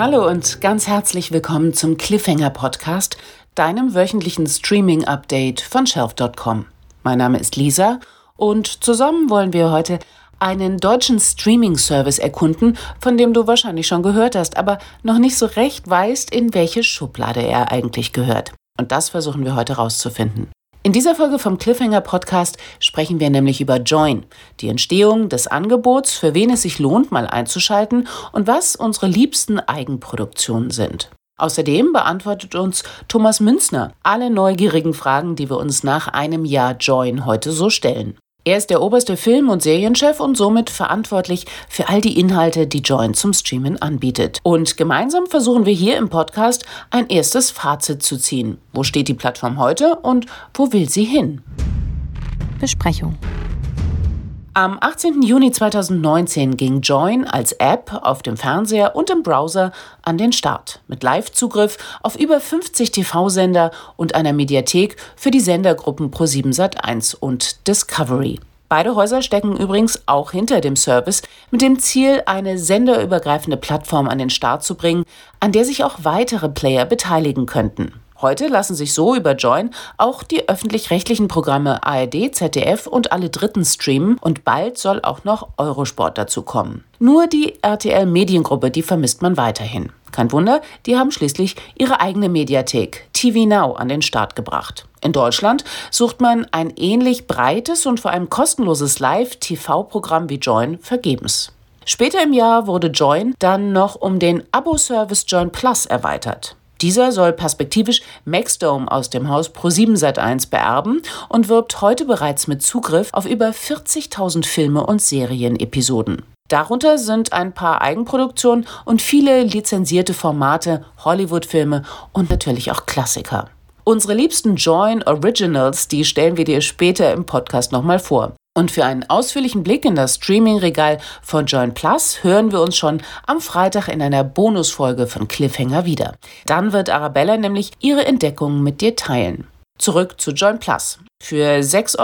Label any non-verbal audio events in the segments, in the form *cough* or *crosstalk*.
Hallo und ganz herzlich willkommen zum Cliffhanger Podcast, deinem wöchentlichen Streaming Update von shelf.com. Mein Name ist Lisa und zusammen wollen wir heute einen deutschen Streaming-Service erkunden, von dem du wahrscheinlich schon gehört hast, aber noch nicht so recht weißt, in welche Schublade er eigentlich gehört. Und das versuchen wir heute rauszufinden. In dieser Folge vom Cliffhanger Podcast sprechen wir nämlich über Join, die Entstehung des Angebots, für wen es sich lohnt, mal einzuschalten und was unsere liebsten Eigenproduktionen sind. Außerdem beantwortet uns Thomas Münzner alle neugierigen Fragen, die wir uns nach einem Jahr Join heute so stellen. Er ist der oberste Film- und Serienchef und somit verantwortlich für all die Inhalte, die Join zum Streamen anbietet. Und gemeinsam versuchen wir hier im Podcast ein erstes Fazit zu ziehen. Wo steht die Plattform heute und wo will sie hin? Besprechung. Am 18. Juni 2019 ging Join als App auf dem Fernseher und im Browser an den Start mit Live-Zugriff auf über 50 TV-Sender und einer Mediathek für die Sendergruppen Pro7 Sat1 und Discovery. Beide Häuser stecken übrigens auch hinter dem Service mit dem Ziel, eine senderübergreifende Plattform an den Start zu bringen, an der sich auch weitere Player beteiligen könnten. Heute lassen sich so über Join auch die öffentlich-rechtlichen Programme ARD, ZDF und alle Dritten streamen und bald soll auch noch Eurosport dazu kommen. Nur die RTL Mediengruppe, die vermisst man weiterhin. Kein Wunder, die haben schließlich ihre eigene Mediathek TV Now an den Start gebracht. In Deutschland sucht man ein ähnlich breites und vor allem kostenloses Live-TV-Programm wie Join vergebens. Später im Jahr wurde Join dann noch um den Abo-Service Join Plus erweitert. Dieser soll perspektivisch Maxdome aus dem Haus Pro7 Sat1 beerben und wirbt heute bereits mit Zugriff auf über 40.000 Filme und Serienepisoden. Darunter sind ein paar Eigenproduktionen und viele lizenzierte Formate, Hollywood-Filme und natürlich auch Klassiker. Unsere liebsten Join Originals, die stellen wir dir später im Podcast nochmal vor. Und für einen ausführlichen Blick in das Streaming-Regal von Join Plus hören wir uns schon am Freitag in einer Bonusfolge von Cliffhanger wieder. Dann wird Arabella nämlich ihre Entdeckungen mit dir teilen. Zurück zu Join Plus. Für 6,99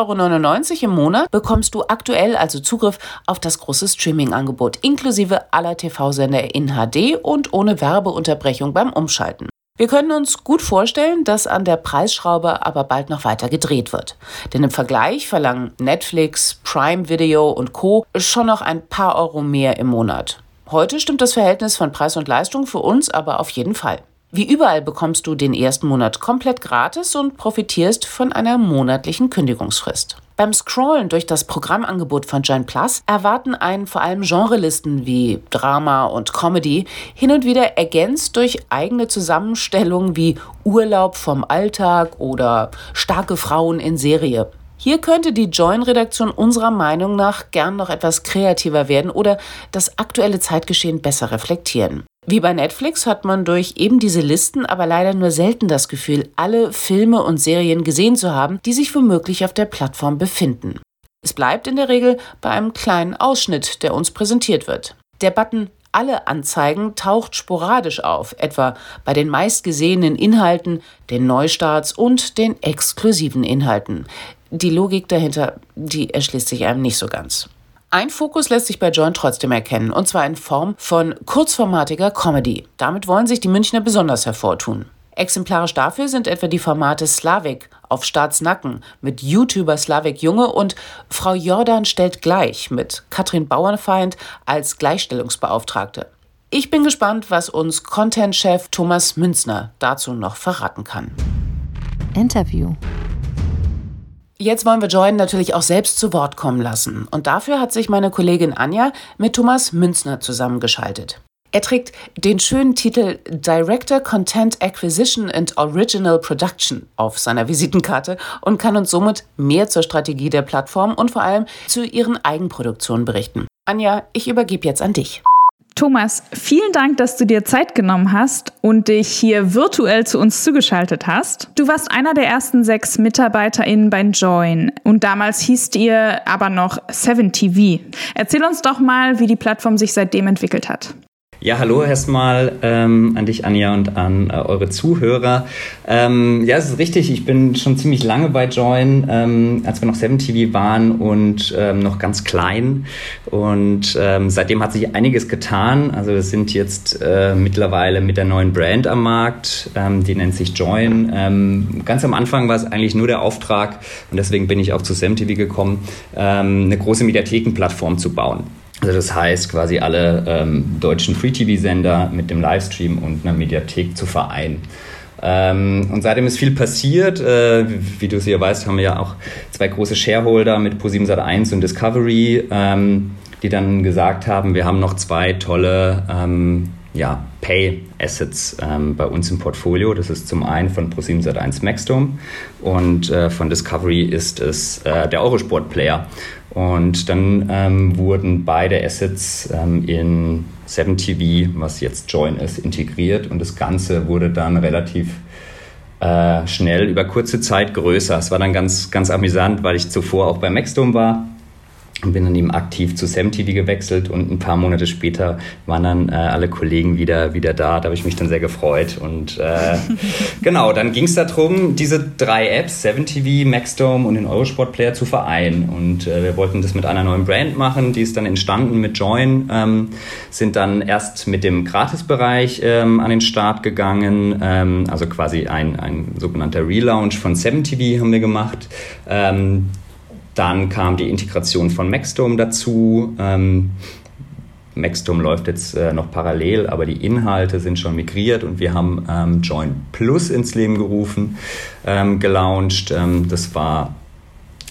Euro im Monat bekommst du aktuell also Zugriff auf das große Streaming-Angebot inklusive aller TV-Sender in HD und ohne Werbeunterbrechung beim Umschalten. Wir können uns gut vorstellen, dass an der Preisschraube aber bald noch weiter gedreht wird. Denn im Vergleich verlangen Netflix, Prime Video und Co. schon noch ein paar Euro mehr im Monat. Heute stimmt das Verhältnis von Preis und Leistung für uns aber auf jeden Fall. Wie überall bekommst du den ersten Monat komplett gratis und profitierst von einer monatlichen Kündigungsfrist. Beim Scrollen durch das Programmangebot von Join Plus erwarten einen vor allem Genrelisten wie Drama und Comedy hin und wieder ergänzt durch eigene Zusammenstellungen wie Urlaub vom Alltag oder starke Frauen in Serie. Hier könnte die Join-Redaktion unserer Meinung nach gern noch etwas kreativer werden oder das aktuelle Zeitgeschehen besser reflektieren. Wie bei Netflix hat man durch eben diese Listen aber leider nur selten das Gefühl, alle Filme und Serien gesehen zu haben, die sich womöglich auf der Plattform befinden. Es bleibt in der Regel bei einem kleinen Ausschnitt, der uns präsentiert wird. Der Button alle Anzeigen taucht sporadisch auf, etwa bei den meistgesehenen Inhalten, den Neustarts und den exklusiven Inhalten. Die Logik dahinter, die erschließt sich einem nicht so ganz. Ein Fokus lässt sich bei Join trotzdem erkennen, und zwar in Form von kurzformatiger Comedy. Damit wollen sich die Münchner besonders hervortun. Exemplarisch dafür sind etwa die Formate Slavik auf Staatsnacken mit YouTuber Slavik Junge und Frau Jordan stellt gleich mit Katrin Bauernfeind als Gleichstellungsbeauftragte. Ich bin gespannt, was uns Content-Chef Thomas Münzner dazu noch verraten kann. Interview. Jetzt wollen wir Join natürlich auch selbst zu Wort kommen lassen. Und dafür hat sich meine Kollegin Anja mit Thomas Münzner zusammengeschaltet. Er trägt den schönen Titel Director Content Acquisition and Original Production auf seiner Visitenkarte und kann uns somit mehr zur Strategie der Plattform und vor allem zu ihren Eigenproduktionen berichten. Anja, ich übergebe jetzt an dich. Thomas, vielen Dank, dass du dir Zeit genommen hast und dich hier virtuell zu uns zugeschaltet hast. Du warst einer der ersten sechs MitarbeiterInnen bei Join und damals hießt ihr aber noch 7TV. Erzähl uns doch mal, wie die Plattform sich seitdem entwickelt hat. Ja, hallo erstmal ähm, an dich, Anja, und an äh, eure Zuhörer. Ähm, ja, es ist richtig, ich bin schon ziemlich lange bei Join, ähm, als wir noch 7TV waren und ähm, noch ganz klein. Und ähm, seitdem hat sich einiges getan. Also wir sind jetzt äh, mittlerweile mit der neuen Brand am Markt, ähm, die nennt sich Join. Ganz am Anfang war es eigentlich nur der Auftrag, und deswegen bin ich auch zu 7TV gekommen, eine große Mediathekenplattform zu bauen. Also das heißt, quasi alle ähm, deutschen Free-TV-Sender mit dem Livestream und einer Mediathek zu vereinen. Ähm, und seitdem ist viel passiert. Äh, wie, du sicher weißt, haben wir ja auch zwei große Shareholder mit Pro7 Sat1 und Discovery, ähm, die dann gesagt haben, wir haben noch zwei tolle ähm, ja, Pay-Assets ähm, bei uns im Portfolio. Das ist zum einen von Pro7 Sat1 Maxdome und äh, von Discovery ist es äh, der Eurosport-Player. Und dann ähm, wurden beide Assets ähm, in 7TV, was jetzt Join ist, integriert und das Ganze wurde dann relativ äh, schnell über kurze Zeit größer. Es war dann ganz, ganz amüsant, weil ich zuvor auch bei Maxdome war und bin dann eben aktiv zu SamTV gewechselt und ein paar Monate später waren dann äh, alle Kollegen wieder, wieder da. Da habe ich mich dann sehr gefreut. Und äh, *laughs* genau, dann ging es darum, diese drei Apps, 7TV, Maxdome und den Eurosport Player zu vereinen. Und äh, wir wollten das mit einer neuen Brand machen, die ist dann entstanden mit Join, ähm, sind dann erst mit dem Gratisbereich ähm, an den Start gegangen, ähm, also quasi ein, ein sogenannter Relaunch von 7TV haben wir gemacht. Dann kam die Integration von Maxdome dazu. Ähm, Maxdome läuft jetzt äh, noch parallel, aber die Inhalte sind schon migriert und wir haben ähm, Join Plus ins Leben gerufen, ähm, gelauncht. Ähm, das war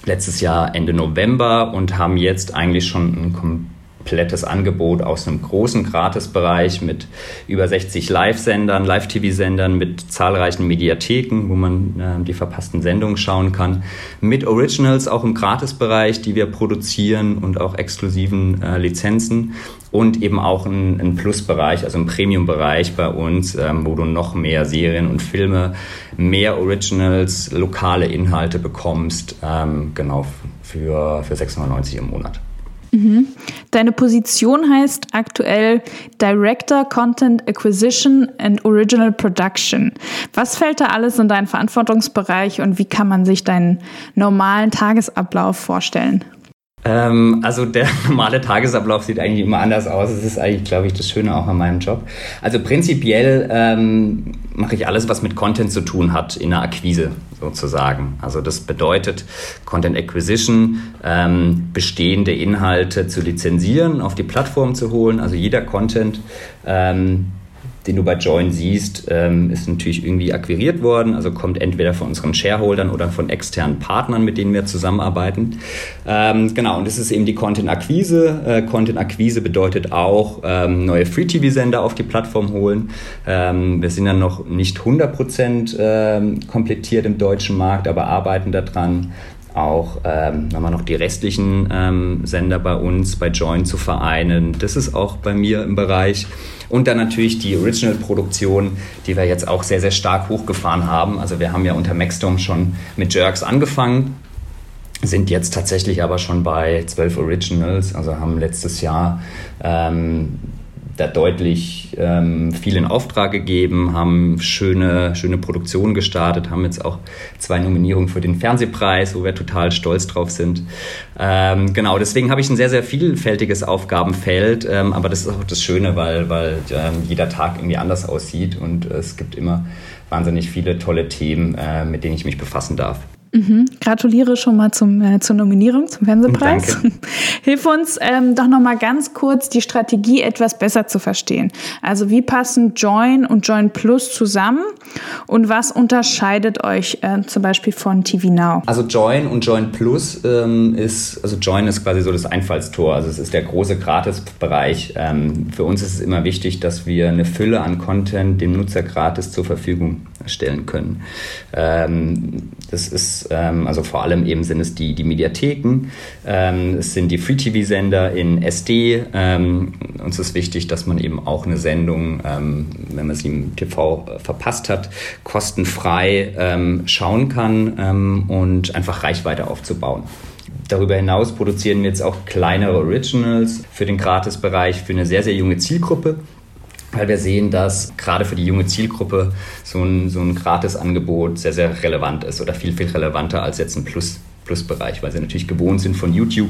letztes Jahr Ende November und haben jetzt eigentlich schon ein komplettes Angebot aus einem großen Gratisbereich mit über 60 Live-Sendern, Live-TV-Sendern, mit zahlreichen Mediatheken, wo man äh, die verpassten Sendungen schauen kann, mit Originals auch im Gratisbereich, die wir produzieren und auch exklusiven äh, Lizenzen und eben auch ein, ein Plusbereich, also ein Premium-Bereich bei uns, ähm, wo du noch mehr Serien und Filme, mehr Originals, lokale Inhalte bekommst, ähm, genau für, für 690 im Monat. Mhm. Deine Position heißt aktuell Director Content Acquisition and Original Production. Was fällt da alles in deinen Verantwortungsbereich und wie kann man sich deinen normalen Tagesablauf vorstellen? Ähm, also der *laughs* normale Tagesablauf sieht eigentlich immer anders aus. Das ist eigentlich, glaube ich, das Schöne auch an meinem Job. Also prinzipiell ähm, mache ich alles, was mit Content zu tun hat, in der Akquise sozusagen. Also das bedeutet Content Acquisition, ähm, bestehende Inhalte zu lizenzieren, auf die Plattform zu holen. Also jeder Content ähm, den du bei Join siehst, ähm, ist natürlich irgendwie akquiriert worden, also kommt entweder von unseren Shareholdern oder von externen Partnern, mit denen wir zusammenarbeiten. Ähm, genau, und das ist eben die Content-Akquise. Äh, Content-Akquise bedeutet auch ähm, neue Free-TV-Sender auf die Plattform holen. Ähm, wir sind dann noch nicht 100% ähm, komplettiert im deutschen Markt, aber arbeiten daran auch ähm, nochmal noch die restlichen ähm, Sender bei uns, bei Join zu vereinen. Das ist auch bei mir im Bereich. Und dann natürlich die Original-Produktion, die wir jetzt auch sehr, sehr stark hochgefahren haben. Also wir haben ja unter Maxdome schon mit Jerks angefangen, sind jetzt tatsächlich aber schon bei zwölf Originals, also haben letztes Jahr ähm, da deutlich ähm, viel in Auftrag gegeben, haben schöne, schöne Produktionen gestartet, haben jetzt auch zwei Nominierungen für den Fernsehpreis, wo wir total stolz drauf sind. Ähm, genau, deswegen habe ich ein sehr, sehr vielfältiges Aufgabenfeld, ähm, aber das ist auch das Schöne, weil, weil ähm, jeder Tag irgendwie anders aussieht und es gibt immer wahnsinnig viele tolle Themen, äh, mit denen ich mich befassen darf. Mhm. Gratuliere schon mal zum, äh, zur Nominierung zum Fernsehpreis. Danke. *laughs* Hilf uns ähm, doch noch mal ganz kurz, die Strategie etwas besser zu verstehen. Also wie passen Join und Join Plus zusammen und was unterscheidet euch äh, zum Beispiel von TV Now? Also Join und Join Plus ähm, ist, also Join ist quasi so das Einfallstor. Also es ist der große Gratisbereich. Ähm, für uns ist es immer wichtig, dass wir eine Fülle an Content dem Nutzer gratis zur Verfügung stellen können. Ähm, das ist, ähm, also vor allem eben sind es die, die Mediatheken, ähm, es sind die Free-TV-Sender in SD. Ähm, uns ist wichtig, dass man eben auch eine Sendung, ähm, wenn man sie im TV verpasst hat, kostenfrei ähm, schauen kann und einfach Reichweite aufzubauen. Darüber hinaus produzieren wir jetzt auch kleinere Originals für den Gratisbereich für eine sehr, sehr junge Zielgruppe. Weil wir sehen, dass gerade für die junge Zielgruppe so ein, so ein Gratisangebot sehr, sehr relevant ist oder viel, viel relevanter als jetzt ein Plus. Plusbereich, weil sie natürlich gewohnt sind, von YouTube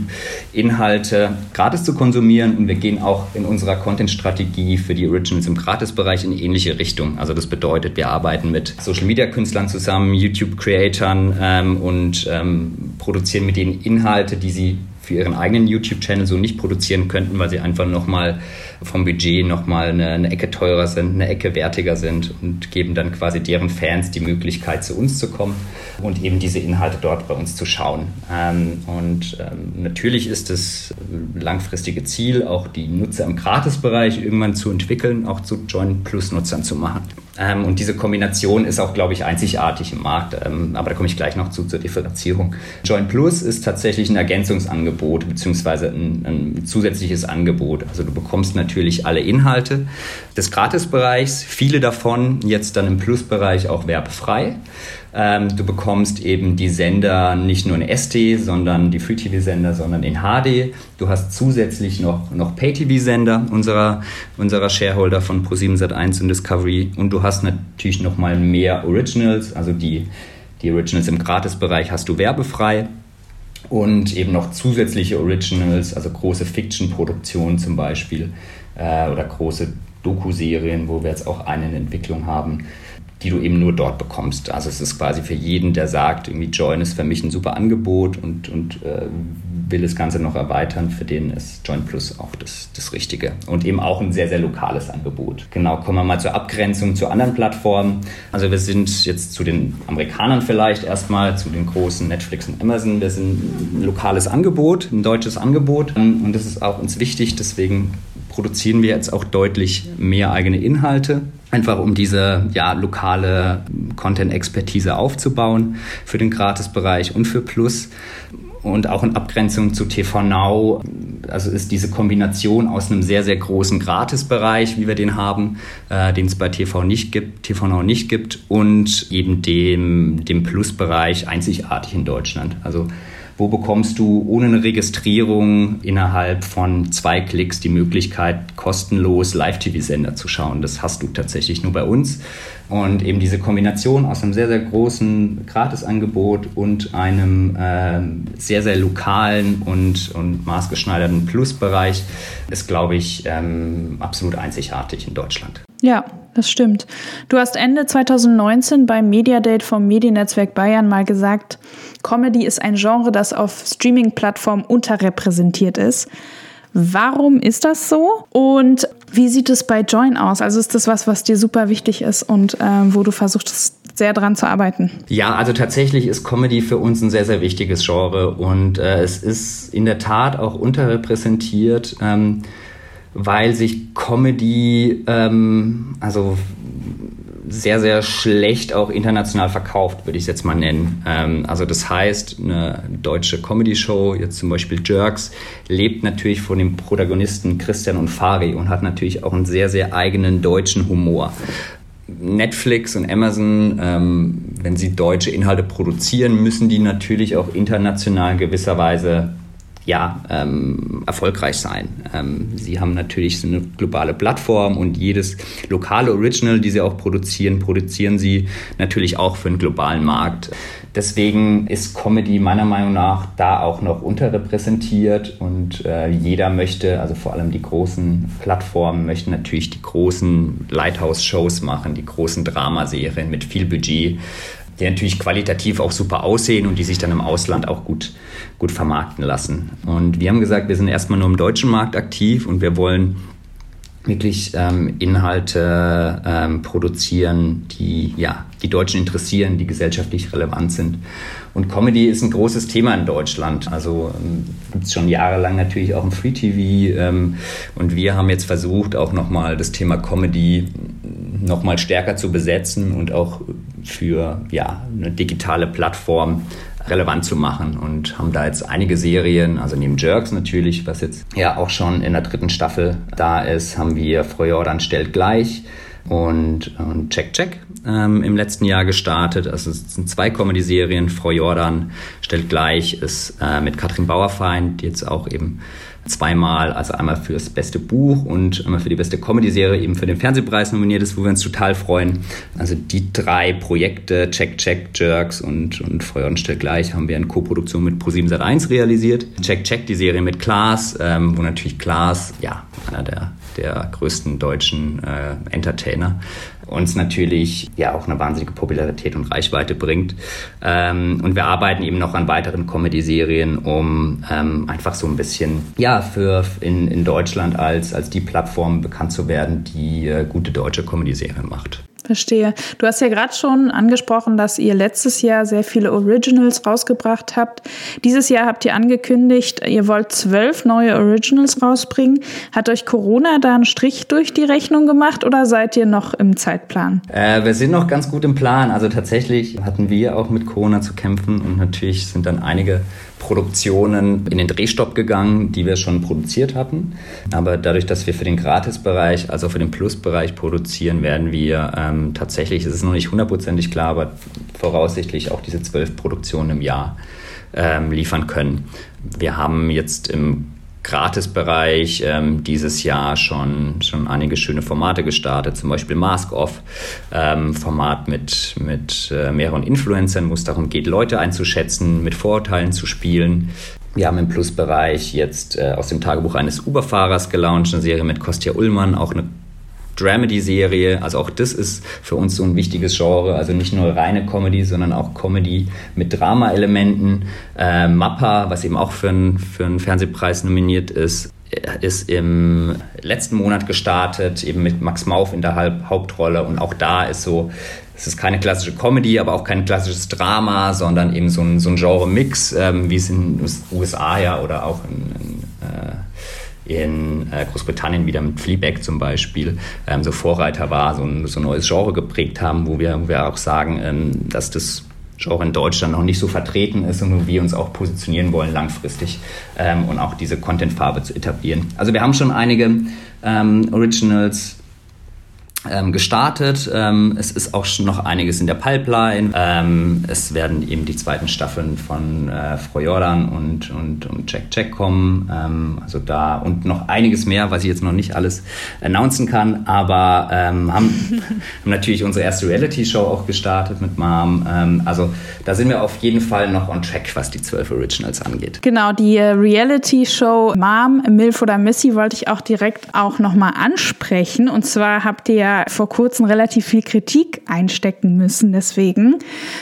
Inhalte gratis zu konsumieren. Und wir gehen auch in unserer Content-Strategie für die Originals im Gratisbereich in ähnliche Richtung. Also das bedeutet, wir arbeiten mit Social-Media-Künstlern zusammen, YouTube-Creatern ähm, und ähm, produzieren mit denen Inhalte, die sie für ihren eigenen YouTube-Channel so nicht produzieren könnten, weil sie einfach nochmal vom Budget nochmal eine, eine Ecke teurer sind, eine Ecke wertiger sind und geben dann quasi deren Fans die Möglichkeit, zu uns zu kommen und eben diese Inhalte dort bei uns zu schauen. Ähm, und ähm, natürlich ist das langfristige Ziel, auch die Nutzer im Gratisbereich irgendwann zu entwickeln, auch zu Join Plus Nutzern zu machen. Ähm, und diese Kombination ist auch, glaube ich, einzigartig im Markt. Ähm, aber da komme ich gleich noch zu zur Differenzierung. Join Plus ist tatsächlich ein Ergänzungsangebot beziehungsweise ein, ein zusätzliches Angebot. Also du bekommst natürlich alle Inhalte des Gratisbereichs, viele davon jetzt dann im Plusbereich auch werbefrei. Ähm, du bekommst eben die Sender nicht nur in SD, sondern die Free-TV-Sender, sondern in HD. Du hast zusätzlich noch, noch Pay-TV-Sender unserer, unserer Shareholder von Pro7 Sat1 und Discovery. Und du hast natürlich noch mal mehr Originals, also die, die Originals im Gratisbereich hast du werbefrei und eben noch zusätzliche Originals, also große Fiction-Produktionen zum Beispiel äh, oder große Doku-Serien, wo wir jetzt auch eine in Entwicklung haben die du eben nur dort bekommst. Also es ist quasi für jeden, der sagt, irgendwie Join ist für mich ein super Angebot und, und äh, will das Ganze noch erweitern, für den ist Join Plus auch das, das Richtige. Und eben auch ein sehr, sehr lokales Angebot. Genau, kommen wir mal zur Abgrenzung zu anderen Plattformen. Also wir sind jetzt zu den Amerikanern vielleicht erstmal, zu den großen Netflix und Amazon. Wir sind ein lokales Angebot, ein deutsches Angebot. Und das ist auch uns wichtig, deswegen produzieren wir jetzt auch deutlich mehr eigene Inhalte einfach um diese ja, lokale Content-Expertise aufzubauen für den Gratisbereich und für Plus. Und auch in Abgrenzung zu TV Now, also ist diese Kombination aus einem sehr, sehr großen Gratisbereich, wie wir den haben, äh, den es bei TV nicht gibt, TV Now nicht gibt, und eben dem, dem Plus-Bereich einzigartig in Deutschland. Also wo bekommst du ohne eine Registrierung innerhalb von zwei Klicks die Möglichkeit, kostenlos Live-TV-Sender zu schauen? Das hast du tatsächlich nur bei uns. Und eben diese Kombination aus einem sehr, sehr großen Gratisangebot und einem äh, sehr, sehr lokalen und, und maßgeschneiderten Plusbereich ist, glaube ich, ähm, absolut einzigartig in Deutschland. Ja, das stimmt. Du hast Ende 2019 beim Mediadate vom Mediennetzwerk Bayern mal gesagt, Comedy ist ein Genre, das auf Streaming-Plattformen unterrepräsentiert ist. Warum ist das so? Und wie sieht es bei Join aus? Also ist das was, was dir super wichtig ist und äh, wo du versuchst, sehr dran zu arbeiten? Ja, also tatsächlich ist Comedy für uns ein sehr, sehr wichtiges Genre und äh, es ist in der Tat auch unterrepräsentiert. Ähm, weil sich Comedy, ähm, also sehr, sehr schlecht auch international verkauft, würde ich es jetzt mal nennen. Ähm, also das heißt, eine deutsche Comedy-Show, jetzt zum Beispiel Jerks, lebt natürlich von dem Protagonisten Christian und Fari und hat natürlich auch einen sehr, sehr eigenen deutschen Humor. Netflix und Amazon, ähm, wenn sie deutsche Inhalte produzieren, müssen die natürlich auch international gewisserweise ja, ähm, erfolgreich sein. Ähm, sie haben natürlich so eine globale Plattform und jedes lokale Original, die sie auch produzieren, produzieren sie natürlich auch für einen globalen Markt. Deswegen ist Comedy meiner Meinung nach da auch noch unterrepräsentiert und äh, jeder möchte, also vor allem die großen Plattformen, möchten natürlich die großen Lighthouse-Shows machen, die großen Dramaserien mit viel Budget die natürlich qualitativ auch super aussehen und die sich dann im Ausland auch gut, gut vermarkten lassen. Und wir haben gesagt, wir sind erstmal nur im deutschen Markt aktiv und wir wollen wirklich ähm, Inhalte ähm, produzieren, die ja die Deutschen interessieren, die gesellschaftlich relevant sind. Und Comedy ist ein großes Thema in Deutschland. Also ähm, gibt es schon jahrelang natürlich auch im Free TV. Ähm, und wir haben jetzt versucht, auch nochmal das Thema Comedy nochmal stärker zu besetzen und auch für ja, eine digitale Plattform relevant zu machen und haben da jetzt einige Serien, also neben Jerks natürlich, was jetzt ja auch schon in der dritten Staffel da ist, haben wir Frau Jordan stellt gleich, und, und Check Check ähm, im letzten Jahr gestartet. Also es sind zwei Comedy-Serien. Frau Jordan stellt gleich, ist äh, mit Katrin Bauerfeind, jetzt auch eben zweimal, also einmal für das beste Buch und einmal für die beste Comedy-Serie eben für den Fernsehpreis nominiert ist, wo wir uns total freuen. Also die drei Projekte, Check Check, Jerks und, und Feuer stellt gleich, haben wir in Co-Produktion mit Pro7 Sat1 realisiert. Check Check, die Serie mit Klaas, ähm, wo natürlich Klaas, ja, einer der, der größten deutschen äh, Entertainer uns natürlich ja auch eine wahnsinnige Popularität und Reichweite bringt. Ähm, und wir arbeiten eben noch an weiteren Comedy-Serien, um ähm, einfach so ein bisschen ja für in, in Deutschland als, als die Plattform bekannt zu werden, die äh, gute deutsche Comedy-Serien macht. Verstehe. Du hast ja gerade schon angesprochen, dass ihr letztes Jahr sehr viele Originals rausgebracht habt. Dieses Jahr habt ihr angekündigt, ihr wollt zwölf neue Originals rausbringen. Hat euch Corona da einen Strich durch die Rechnung gemacht oder seid ihr noch im Zeitplan? Äh, wir sind noch ganz gut im Plan. Also tatsächlich hatten wir auch mit Corona zu kämpfen und natürlich sind dann einige Produktionen in den Drehstopp gegangen, die wir schon produziert hatten. Aber dadurch, dass wir für den Gratisbereich, also für den Plusbereich produzieren, werden wir ähm, tatsächlich, es ist noch nicht hundertprozentig klar, aber voraussichtlich auch diese zwölf Produktionen im Jahr ähm, liefern können. Wir haben jetzt im Gratisbereich ähm, dieses Jahr schon, schon einige schöne Formate gestartet, zum Beispiel Mask Off, ähm, Format mit, mit äh, mehreren Influencern, wo es darum geht, Leute einzuschätzen, mit Vorurteilen zu spielen. Wir haben im Plusbereich jetzt äh, aus dem Tagebuch eines Uberfahrers gelauncht, eine Serie mit Kostja Ullmann, auch eine Dramedy-Serie. Also auch das ist für uns so ein wichtiges Genre. Also nicht nur reine Comedy, sondern auch Comedy mit Drama-Elementen. Äh, Mappa, was eben auch für, ein, für einen Fernsehpreis nominiert ist, ist im letzten Monat gestartet, eben mit Max Mauf in der Hauptrolle. Und auch da ist so, es ist keine klassische Comedy, aber auch kein klassisches Drama, sondern eben so ein, so ein Genre-Mix, ähm, wie es in den USA ja oder auch in, in in äh, Großbritannien wieder mit Fleabag zum Beispiel ähm, so Vorreiter war, so ein, so ein neues Genre geprägt haben, wo wir, wo wir auch sagen, ähm, dass das Genre in Deutschland noch nicht so vertreten ist und wo wir uns auch positionieren wollen langfristig ähm, und auch diese Content-Farbe zu etablieren. Also wir haben schon einige ähm, Originals ähm, gestartet. Ähm, es ist auch schon noch einiges in der Pipeline. Ähm, es werden eben die zweiten Staffeln von äh, Frau Jordan und, und, und Jack Jack kommen. Ähm, also da und noch einiges mehr, was ich jetzt noch nicht alles announcen kann. Aber ähm, haben, *laughs* haben natürlich unsere erste Reality-Show auch gestartet mit Mom. Ähm, also da sind wir auf jeden Fall noch on track, was die zwölf Originals angeht. Genau, die äh, Reality-Show Mom, Milf oder Missy wollte ich auch direkt auch nochmal ansprechen. Und zwar habt ihr ja vor kurzem relativ viel Kritik einstecken müssen. Deswegen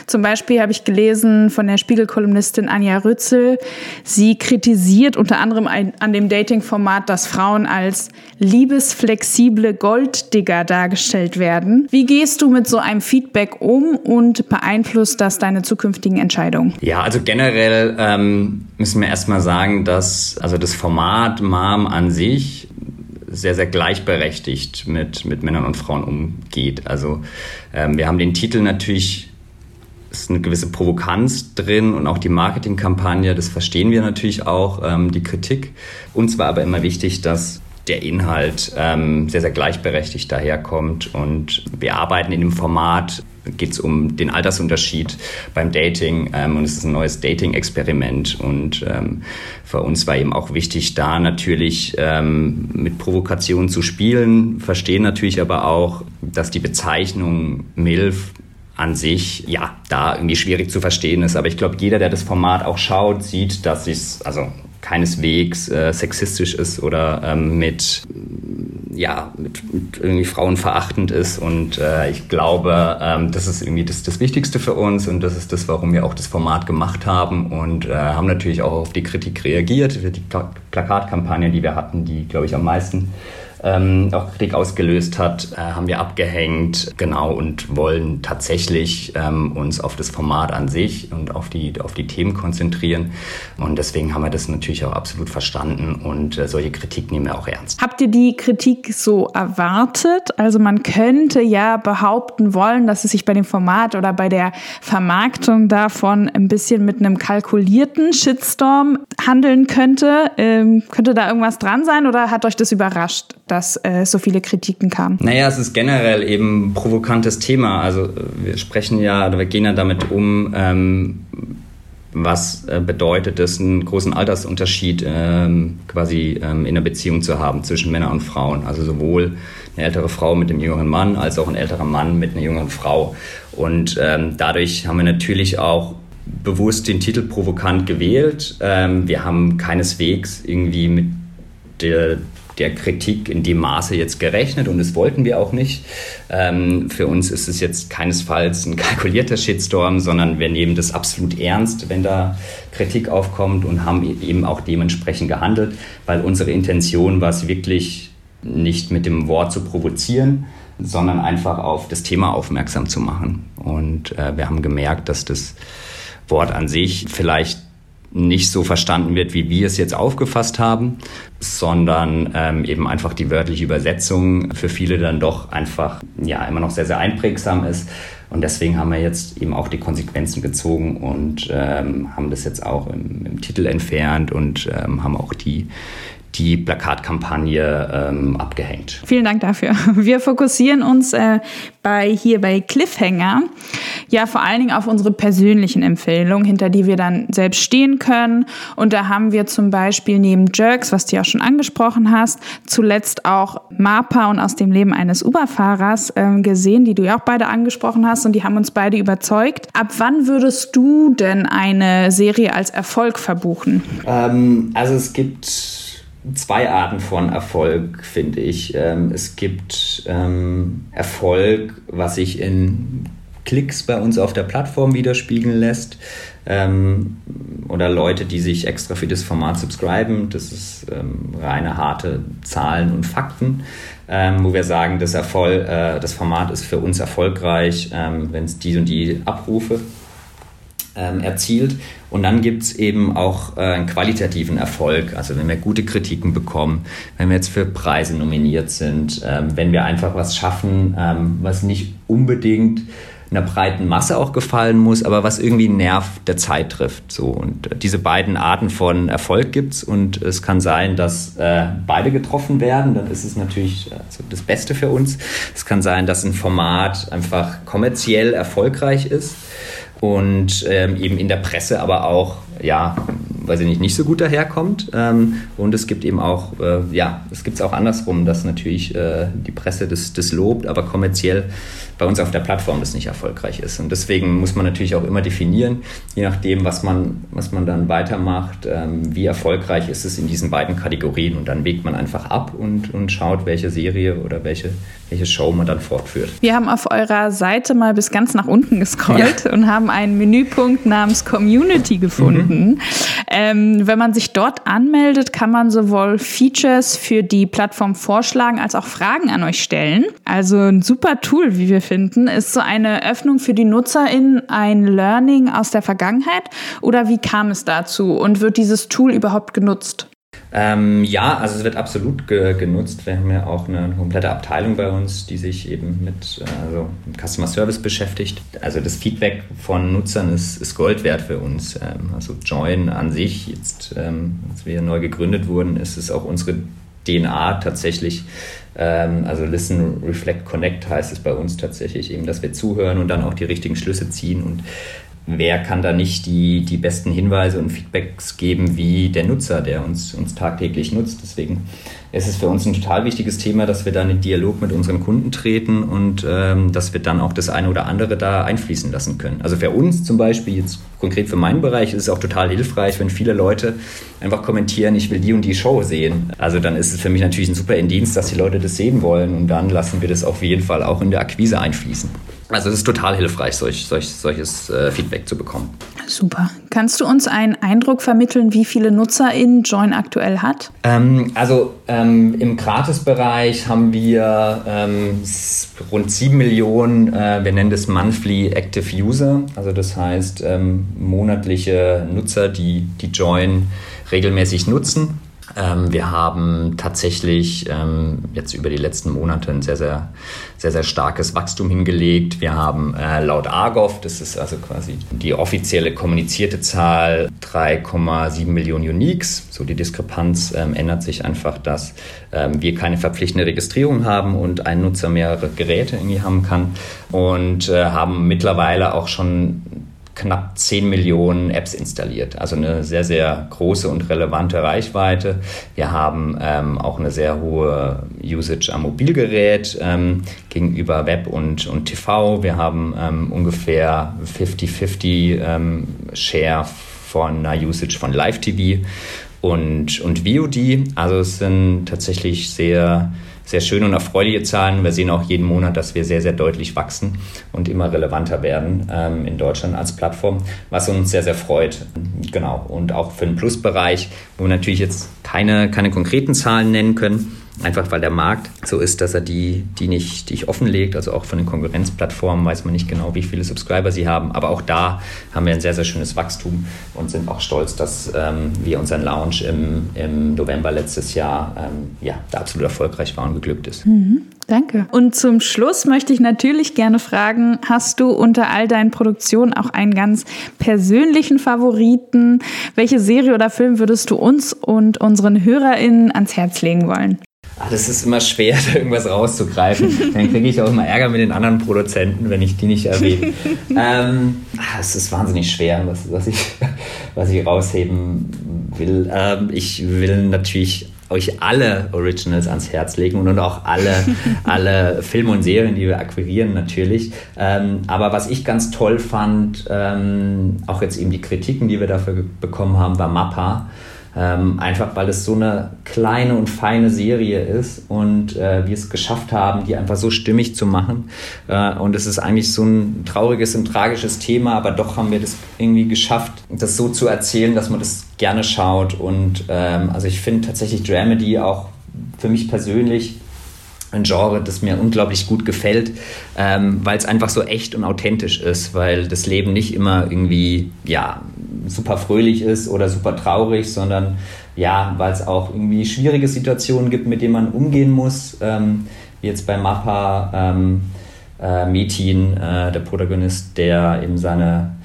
zum Beispiel habe ich gelesen von der Spiegelkolumnistin Anja Rützel, sie kritisiert unter anderem an dem Dating-Format, dass Frauen als liebesflexible Golddigger dargestellt werden. Wie gehst du mit so einem Feedback um und beeinflusst das deine zukünftigen Entscheidungen? Ja, also generell ähm, müssen wir erstmal sagen, dass also das Format Mom an sich sehr, sehr gleichberechtigt mit, mit Männern und Frauen umgeht. Also ähm, wir haben den Titel natürlich, ist eine gewisse Provokanz drin und auch die Marketingkampagne, das verstehen wir natürlich auch, ähm, die Kritik. Uns war aber immer wichtig, dass der Inhalt ähm, sehr, sehr gleichberechtigt daherkommt und wir arbeiten in dem Format geht es um den Altersunterschied beim Dating ähm, und es ist ein neues Dating-Experiment und ähm, für uns war eben auch wichtig, da natürlich ähm, mit Provokationen zu spielen, verstehen natürlich aber auch, dass die Bezeichnung MILF an sich, ja, da irgendwie schwierig zu verstehen ist. Aber ich glaube, jeder, der das Format auch schaut, sieht, dass es also keineswegs äh, sexistisch ist oder ähm, mit ja, mit, mit irgendwie frauenverachtend ist. Und äh, ich glaube, ähm, das ist irgendwie das, das Wichtigste für uns und das ist das, warum wir auch das Format gemacht haben und äh, haben natürlich auch auf die Kritik reagiert. Die Plakatkampagne, die wir hatten, die, glaube ich, am meisten ähm, auch Kritik ausgelöst hat, äh, haben wir abgehängt, genau, und wollen tatsächlich ähm, uns auf das Format an sich und auf die, auf die Themen konzentrieren. Und deswegen haben wir das natürlich auch absolut verstanden und äh, solche Kritik nehmen wir auch ernst. Habt ihr die Kritik so erwartet? Also man könnte ja behaupten wollen, dass es sich bei dem Format oder bei der Vermarktung davon ein bisschen mit einem kalkulierten Shitstorm handeln könnte. Äh, Ähm, könnte da irgendwas dran sein oder hat euch das überrascht, dass äh, so viele Kritiken kamen? Naja, es ist generell eben ein provokantes Thema. Also wir sprechen ja, wir gehen ja damit um, ähm, was äh, bedeutet es, einen großen Altersunterschied ähm, quasi ähm, in der Beziehung zu haben zwischen Männern und Frauen. Also sowohl eine ältere Frau mit dem jüngeren Mann als auch ein älterer Mann mit einer jüngeren Frau. Und ähm, dadurch haben wir natürlich auch bewusst den Titel provokant gewählt. Ähm, wir haben keineswegs irgendwie mit der der Kritik in dem Maße jetzt gerechnet und das wollten wir auch nicht. Ähm, für uns ist es jetzt keinesfalls ein kalkulierter Shitstorm, sondern wir nehmen das absolut ernst, wenn da Kritik aufkommt und haben eben auch dementsprechend gehandelt, weil unsere Intention war es wirklich nicht mit dem Wort zu provozieren, sondern einfach auf das Thema aufmerksam zu machen. Und äh, wir haben gemerkt, dass das Wort an sich vielleicht nicht so verstanden wird, wie wir es jetzt aufgefasst haben, sondern ähm, eben einfach die wörtliche Übersetzung für viele dann doch einfach ja immer noch sehr, sehr einprägsam ist. Und deswegen haben wir jetzt eben auch die Konsequenzen gezogen und ähm, haben das jetzt auch im, im Titel entfernt und ähm, haben auch die die Plakatkampagne ähm, abgehängt. Vielen Dank dafür. *laughs* Wir fokussieren uns äh, bei hier bei Cliffhanger ja vor allen Dingen auf unsere persönlichen Empfehlungen, hinter die wir dann selbst stehen können. Und da haben wir zum Beispiel neben Jerks, was du ja schon angesprochen hast, zuletzt auch Mapa und aus dem Leben eines Uberfahrers äh, gesehen, die du ja auch beide angesprochen hast und die haben uns beide überzeugt. Ab wann würdest du denn eine Serie als Erfolg verbuchen? Ähm, also es gibt zwei Arten von Erfolg, finde ich. Ähm, es gibt ähm, Erfolg, was sich in Klicks bei uns auf der Plattform widerspiegeln lässt. Ähm, oder Leute, die sich extra für das Format subscriben. Das ist reine harte Zahlen und Fakten, wo wir sagen, das, Erfolg, äh, das Format ist für uns erfolgreich, wenn es die und die Abrufe ähm, erzielt. Und dann gibt es eben auch äh, einen qualitativen Erfolg. Also wenn wir gute Kritiken bekommen, wenn wir jetzt für Preise nominiert sind, ähm, wenn wir einfach was schaffen, ähm, was nicht unbedingt einer breiten Masse auch gefallen muss, aber was irgendwie einen Nerv der Zeit trifft. So. Und äh, diese beiden Arten von Erfolg gibt es und es kann sein, dass äh, beide getroffen werden. Dann ist es natürlich also das Beste für uns. Es kann sein, dass ein Format einfach kommerziell erfolgreich ist und ähm, eben in der Presse aber auch, ja, weiß ich nicht, nicht so gut daherkommt. Ähm, und es gibt eben auch, äh, ja, es gibt es auch andersrum, dass natürlich äh, die Presse das, das lobt, aber kommerziell bei uns auf der Plattform das nicht erfolgreich ist. Und deswegen muss man natürlich auch immer definieren, je nachdem, was man, was man dann weitermacht, ähm, wie erfolgreich ist es in diesen beiden Kategorien. Und dann wägt man einfach ab und, und schaut, welche Serie oder welche, welche Show man dann fortführt. Wir haben auf eurer Seite mal bis ganz nach unten gescrollt ja. und haben einen Menüpunkt namens Community gefunden. Mhm. Ähm, wenn man sich dort anmeldet, kann man sowohl Features für die Plattform vorschlagen als auch Fragen an euch stellen. Also ein super Tool, wie wir finden. Ist so eine Öffnung für die NutzerInnen ein Learning aus der Vergangenheit oder wie kam es dazu und wird dieses Tool überhaupt genutzt? Ähm, ja, also es wird absolut ge genutzt. Wir haben ja auch eine komplette Abteilung bei uns, die sich eben mit also Customer Service beschäftigt. Also das Feedback von Nutzern ist, ist Gold wert für uns. Ähm, also Join an sich, jetzt ähm, als wir neu gegründet wurden, ist es auch unsere DNA tatsächlich. Ähm, also Listen, Reflect, Connect heißt es bei uns tatsächlich eben, dass wir zuhören und dann auch die richtigen Schlüsse ziehen und wer kann da nicht die, die besten Hinweise und Feedbacks geben wie der Nutzer, der uns, uns tagtäglich nutzt. Deswegen ist es für uns ein total wichtiges Thema, dass wir da in Dialog mit unseren Kunden treten und ähm, dass wir dann auch das eine oder andere da einfließen lassen können. Also für uns zum Beispiel, jetzt konkret für meinen Bereich, ist es auch total hilfreich, wenn viele Leute einfach kommentieren, ich will die und die Show sehen. Also dann ist es für mich natürlich ein super Indienst, dass die Leute das sehen wollen und dann lassen wir das auf jeden Fall auch in der Akquise einfließen. Also es ist total hilfreich, solch, solch, solches äh, Feedback zu bekommen. Super. Kannst du uns einen Eindruck vermitteln, wie viele NutzerInnen Join aktuell hat? Ähm, also ähm, im Gratisbereich haben wir ähm, rund 7 Millionen, äh, wir nennen das Monthly Active User. Also das heißt ähm, monatliche Nutzer, die die Join regelmäßig nutzen. Ähm, wir haben tatsächlich ähm, jetzt über die letzten Monate ein sehr, sehr, sehr, sehr starkes Wachstum hingelegt. Wir haben äh, laut Argov, das ist also quasi die offizielle kommunizierte Zahl, 3,7 Millionen Uniques. So die Diskrepanz ähm, ändert sich einfach, dass wir keine verpflichtende Registrierung haben und ein Nutzer mehrere Geräte irgendwie haben kann und äh, haben mittlerweile auch schon knapp 10 Millionen Apps installiert. Also eine sehr, sehr große und relevante Reichweite. Wir haben ähm, auch eine sehr hohe Usage am Mobilgerät ähm, gegenüber Web und, und TV. Wir haben ähm, ungefähr 50-50 ähm, Share von einer Usage von Live-TV und, und VOD. Also es sind tatsächlich sehr sehr schöne und erfreuliche Zahlen. Wir sehen auch jeden Monat, dass wir sehr, sehr deutlich wachsen und immer relevanter werden ähm, in Deutschland als Plattform, was uns sehr, sehr freut. Genau. Und auch für den Plusbereich, wo wir natürlich jetzt keine, keine konkreten Zahlen nennen können, Einfach weil der Markt so ist, dass er die, die nicht die ich offenlegt. Also auch von den Konkurrenzplattformen weiß man nicht genau, wie viele Subscriber sie haben. Aber auch da haben wir ein sehr, sehr schönes Wachstum und sind auch stolz, dass ähm, wir unseren Launch im, im November letztes Jahr ähm, ja, da absolut erfolgreich war und geglückt ist. Mhm. Danke. Und zum Schluss möchte ich natürlich gerne fragen, hast du unter all deinen Produktionen auch einen ganz persönlichen Favoriten? Welche Serie oder Film würdest du uns und unseren HörerInnen ans Herz legen wollen? Ach, das ist immer schwer, *laughs* da irgendwas rauszugreifen. Dann kriege ich auch immer Ärger mit den anderen Produzenten, wenn ich die nicht erwähne. *laughs* ähm, ah, es ist wahnsinnig schwer, was, was, ich, *laughs* was ich rausheben will. Ähm, ich will natürlich euch alle Originals ans Herz legen und auch alle, alle Filme und Serien, die wir akquirieren natürlich. Ähm, aber was ich ganz toll fand, ähm, auch jetzt eben die Kritiken, die wir dafür bekommen haben, war Mappa. Ähm, einfach weil es so eine kleine und feine Serie ist und äh, wir es geschafft haben, die einfach so stimmig zu machen. Äh, und es ist eigentlich so ein trauriges und tragisches Thema, aber doch haben wir das irgendwie geschafft, das so zu erzählen, dass man das gerne schaut. Und ähm, also ich finde tatsächlich Dramedy auch für mich persönlich ein Genre, das mir unglaublich gut gefällt, ähm, weil es einfach so echt und authentisch ist, weil das Leben nicht immer irgendwie, ja, super fröhlich ist oder super traurig, sondern ja, weil es auch irgendwie schwierige Situationen gibt, mit denen man umgehen muss, ähm, wie jetzt bei Mappa ähm, äh, Metin, äh, der Protagonist, der eben seine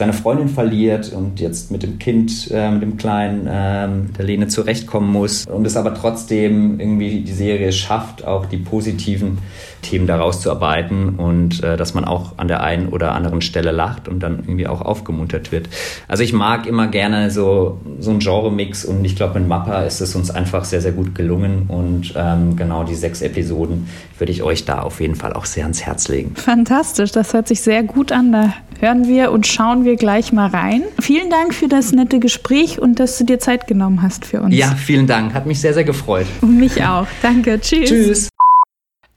seine Freundin verliert und jetzt mit dem Kind, äh, mit dem Kleinen, äh, der Lene zurechtkommen muss und es aber trotzdem irgendwie die Serie schafft, auch die positiven Themen daraus zu arbeiten und äh, dass man auch an der einen oder anderen Stelle lacht und dann irgendwie auch aufgemuntert wird. Also ich mag immer gerne so, so einen Genre-Mix und ich glaube, mit Mappa ist es uns einfach sehr, sehr gut gelungen und ähm, genau die sechs Episoden würde ich euch da auf jeden Fall auch sehr ans Herz legen. Fantastisch, das hört sich sehr gut an. Da hören wir und schauen wir gleich mal rein. Vielen Dank für das nette Gespräch und dass du dir Zeit genommen hast für uns. Ja, vielen Dank. Hat mich sehr, sehr gefreut. Und mich auch. Danke. Tschüss. Tschüss.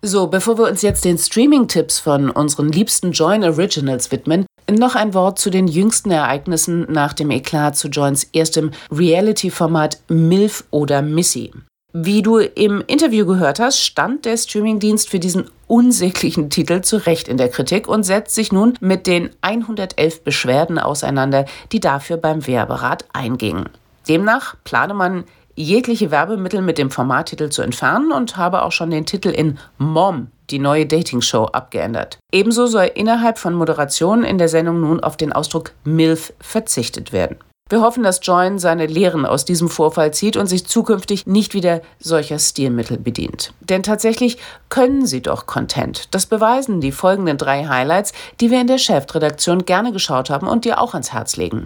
So, bevor wir uns jetzt den Streaming-Tipps von unseren liebsten Join Originals widmen, noch ein Wort zu den jüngsten Ereignissen nach dem Eklat zu Joins erstem Reality-Format MILF oder Missy. Wie du im Interview gehört hast, stand der Streamingdienst für diesen unsäglichen Titel zu Recht in der Kritik und setzt sich nun mit den 111 Beschwerden auseinander, die dafür beim Werberat eingingen. Demnach plane man jegliche Werbemittel mit dem Formattitel zu entfernen und habe auch schon den Titel in Mom, die neue Dating-Show, abgeändert. Ebenso soll innerhalb von Moderationen in der Sendung nun auf den Ausdruck MILF verzichtet werden. Wir hoffen, dass Join seine Lehren aus diesem Vorfall zieht und sich zukünftig nicht wieder solcher Stilmittel bedient. Denn tatsächlich können sie doch Content. Das beweisen die folgenden drei Highlights, die wir in der Chefredaktion gerne geschaut haben und dir auch ans Herz legen.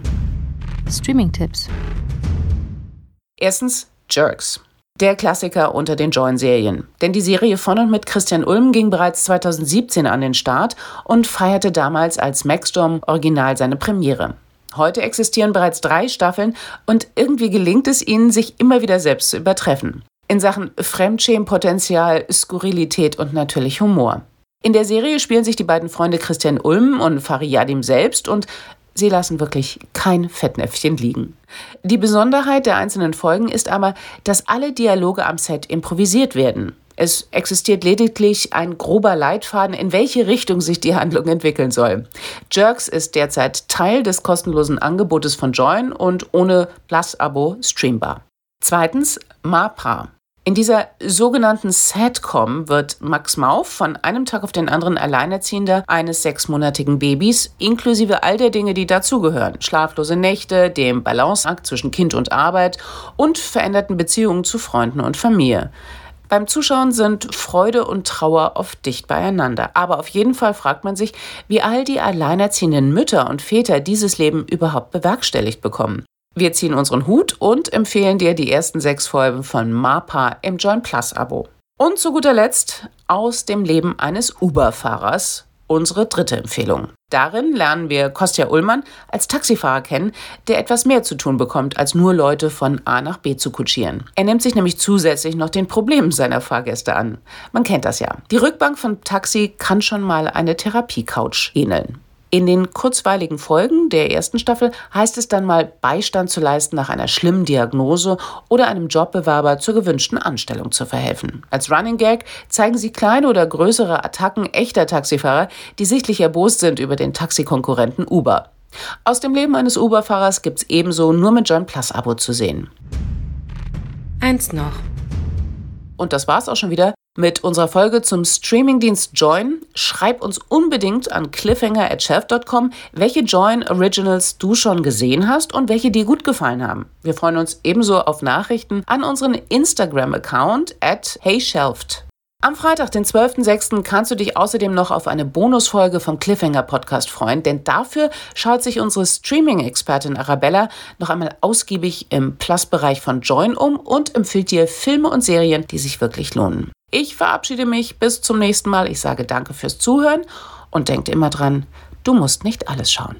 Streaming-Tipps. Erstens Jerks. Der Klassiker unter den Join-Serien. Denn die Serie von und mit Christian Ulm ging bereits 2017 an den Start und feierte damals als Maxstorm Original seine Premiere. Heute existieren bereits drei Staffeln und irgendwie gelingt es ihnen, sich immer wieder selbst zu übertreffen. In Sachen Fremdschämenpotenzial, Skurrilität und natürlich Humor. In der Serie spielen sich die beiden Freunde Christian Ulm und Fariyadim selbst und sie lassen wirklich kein Fettnäpfchen liegen. Die Besonderheit der einzelnen Folgen ist aber, dass alle Dialoge am Set improvisiert werden. Es existiert lediglich ein grober Leitfaden, in welche Richtung sich die Handlung entwickeln soll. Jerks ist derzeit Teil des kostenlosen Angebotes von Join und ohne Plus-Abo streambar. Zweitens MAPA. In dieser sogenannten Sadcom wird Max Mauf von einem Tag auf den anderen Alleinerziehender eines sechsmonatigen Babys, inklusive all der Dinge, die dazugehören. Schlaflose Nächte, dem Balanceakt zwischen Kind und Arbeit und veränderten Beziehungen zu Freunden und Familie. Beim Zuschauen sind Freude und Trauer oft dicht beieinander. Aber auf jeden Fall fragt man sich, wie all die alleinerziehenden Mütter und Väter dieses Leben überhaupt bewerkstelligt bekommen. Wir ziehen unseren Hut und empfehlen dir die ersten sechs Folgen von MAPA im Join Plus Abo. Und zu guter Letzt aus dem Leben eines Uber-Fahrers unsere dritte Empfehlung. Darin lernen wir Kostja Ullmann als Taxifahrer kennen, der etwas mehr zu tun bekommt, als nur Leute von A nach B zu kutschieren. Er nimmt sich nämlich zusätzlich noch den Problemen seiner Fahrgäste an. Man kennt das ja. Die Rückbank vom Taxi kann schon mal eine Therapiecouch ähneln. In den kurzweiligen Folgen der ersten Staffel heißt es dann mal, Beistand zu leisten nach einer schlimmen Diagnose oder einem Jobbewerber zur gewünschten Anstellung zu verhelfen. Als Running Gag zeigen sie kleine oder größere Attacken echter Taxifahrer, die sichtlich erbost sind über den Taxikonkurrenten Uber. Aus dem Leben eines Uber-Fahrers gibt's ebenso nur mit John Plus Abo zu sehen. Eins noch. Und das war's auch schon wieder mit unserer Folge zum Streamingdienst Join. Schreib uns unbedingt an cliffhanger@chef.com, welche Join Originals du schon gesehen hast und welche dir gut gefallen haben. Wir freuen uns ebenso auf Nachrichten an unseren Instagram-Account at heyshelft. Am Freitag, den 12.06., kannst du dich außerdem noch auf eine Bonusfolge vom Cliffhanger Podcast freuen, denn dafür schaut sich unsere Streaming-Expertin Arabella noch einmal ausgiebig im Plus-Bereich von Join um und empfiehlt dir Filme und Serien, die sich wirklich lohnen. Ich verabschiede mich bis zum nächsten Mal. Ich sage danke fürs Zuhören und denkt immer dran, du musst nicht alles schauen.